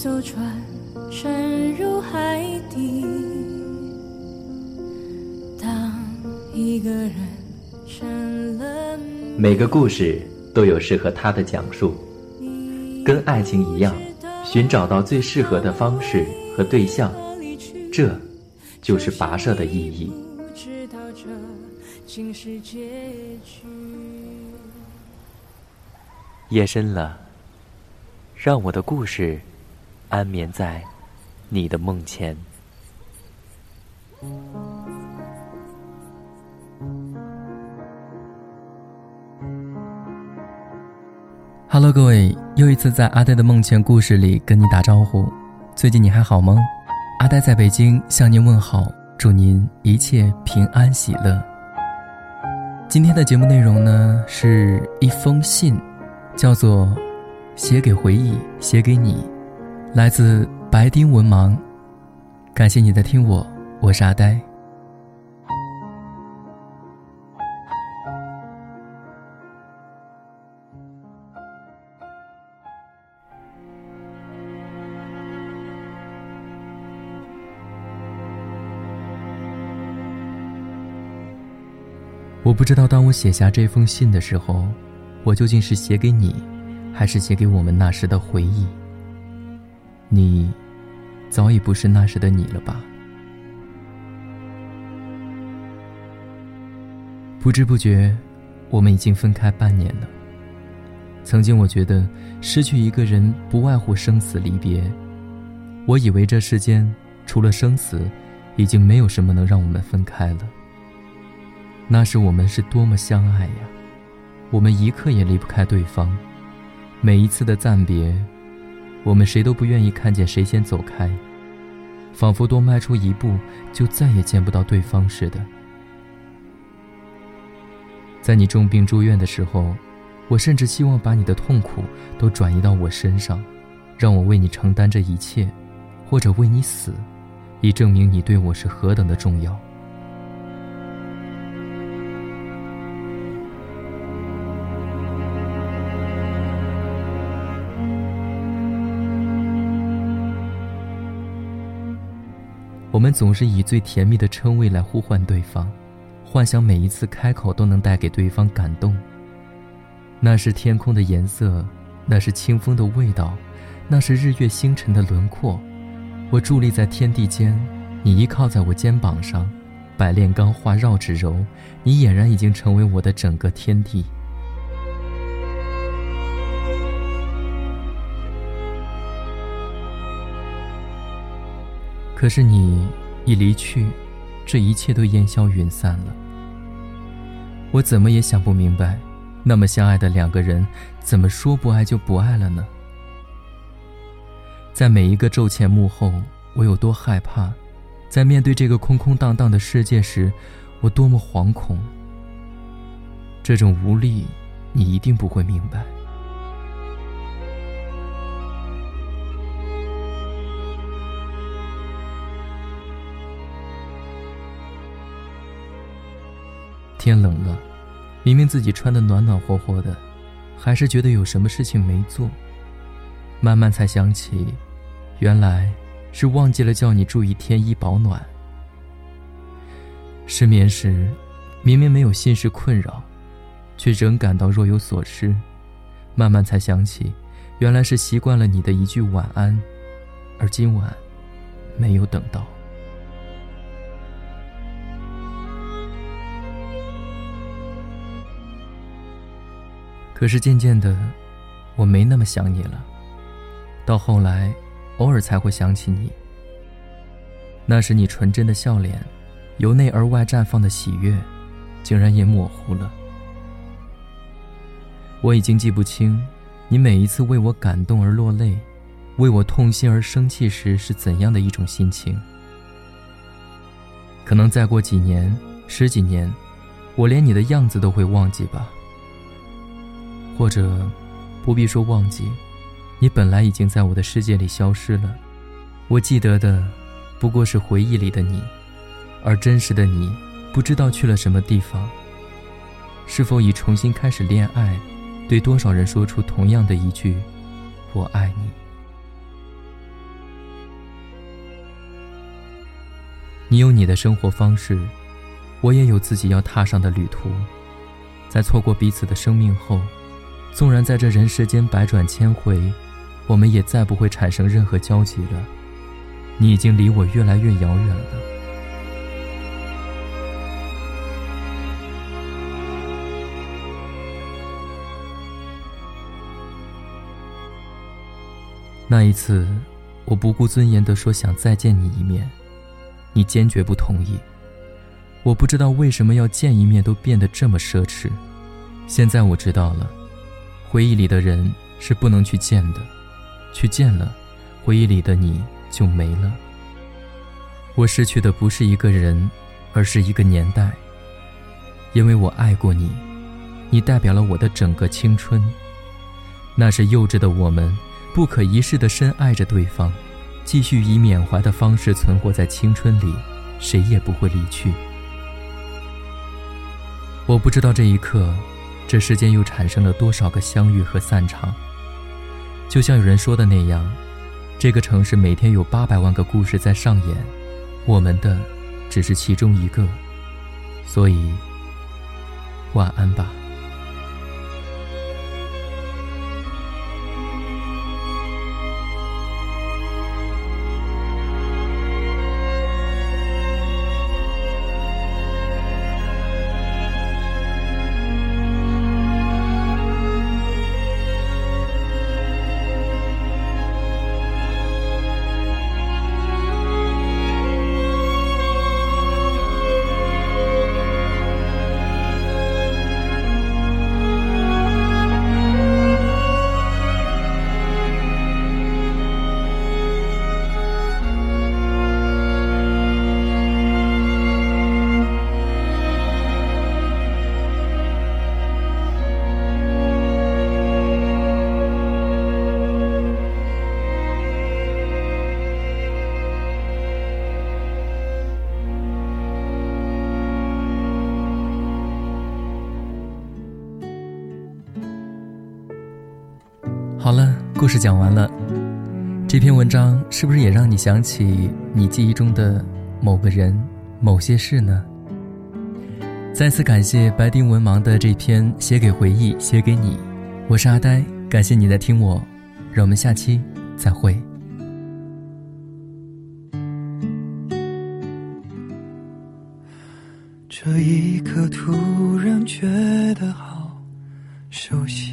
艘船沉入海底。当一个人成了每个故事都有适合他的讲述，跟爱情一样，寻找到最适合的方式和对象，这就是跋涉的意义。夜深了，让我的故事安眠在你的梦前。Hello，各位，又一次在阿呆的梦前故事里跟你打招呼。最近你还好吗？阿呆在北京向您问好，祝您一切平安喜乐。今天的节目内容呢，是一封信，叫做《写给回忆，写给你》，来自白丁文盲。感谢你在听我，我是阿呆。我不知道，当我写下这封信的时候，我究竟是写给你，还是写给我们那时的回忆？你，早已不是那时的你了吧？不知不觉，我们已经分开半年了。曾经我觉得，失去一个人不外乎生死离别。我以为这世间除了生死，已经没有什么能让我们分开了。那时我们是多么相爱呀！我们一刻也离不开对方。每一次的暂别，我们谁都不愿意看见谁先走开，仿佛多迈出一步就再也见不到对方似的。在你重病住院的时候，我甚至希望把你的痛苦都转移到我身上，让我为你承担这一切，或者为你死，以证明你对我是何等的重要。我们总是以最甜蜜的称谓来呼唤对方，幻想每一次开口都能带给对方感动。那是天空的颜色，那是清风的味道，那是日月星辰的轮廓。我伫立在天地间，你依靠在我肩膀上，百炼钢化绕指柔，你俨然已经成为我的整个天地。可是你一离去，这一切都烟消云散了。我怎么也想不明白，那么相爱的两个人，怎么说不爱就不爱了呢？在每一个昼前幕后，我有多害怕；在面对这个空空荡荡的世界时，我多么惶恐。这种无力，你一定不会明白。天冷了，明明自己穿得暖暖和和的，还是觉得有什么事情没做。慢慢才想起，原来是忘记了叫你注意添衣保暖。失眠时，明明没有心事困扰，却仍感到若有所失。慢慢才想起，原来是习惯了你的一句晚安，而今晚没有等到。可是渐渐的，我没那么想你了。到后来，偶尔才会想起你。那时你纯真的笑脸，由内而外绽放的喜悦，竟然也模糊了。我已经记不清，你每一次为我感动而落泪，为我痛心而生气时是怎样的一种心情。可能再过几年、十几年，我连你的样子都会忘记吧。或者不必说忘记你本来已经在我的世界里消失了。我记得的不过是回忆里的你而真实的你不知道去了什么地方。是否已重新开始恋爱对多少人说出同样的一句我爱你你有你的生活方式我也有自己要踏上的旅途。在错过彼此的生命后纵然在这人世间百转千回，我们也再不会产生任何交集了。你已经离我越来越遥远了。那一次，我不顾尊严地说想再见你一面，你坚决不同意。我不知道为什么要见一面都变得这么奢侈。现在我知道了，回忆里的人是不能去见的，去见了，回忆里的你就没了。我失去的不是一个人，而是一个年代。因为我爱过你，你代表了我的整个青春。那是幼稚的我们。不可一世的深爱着对方，继续以缅怀的方式存活在青春里，谁也不会离去。我不知道这一刻，这世间又产生了多少个相遇和散场。就像有人说的那样，这个城市每天有八百万个故事在上演，我们的只是其中一个。所以，晚安吧。故事讲完了。这篇文章是不是也让你想起你记忆中的某个人、某些事呢？再次感谢白丁文盲的这篇《写给回忆，写给你》。我是阿呆，感谢你在听我，让我们下期再会。这一刻突然觉得好熟悉。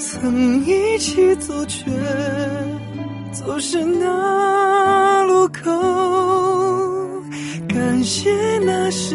曾一起走，却走失那路口。感谢那是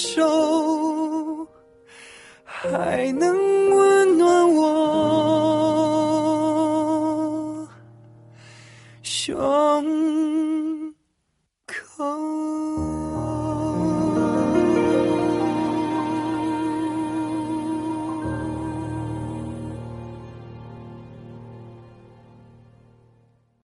手。还能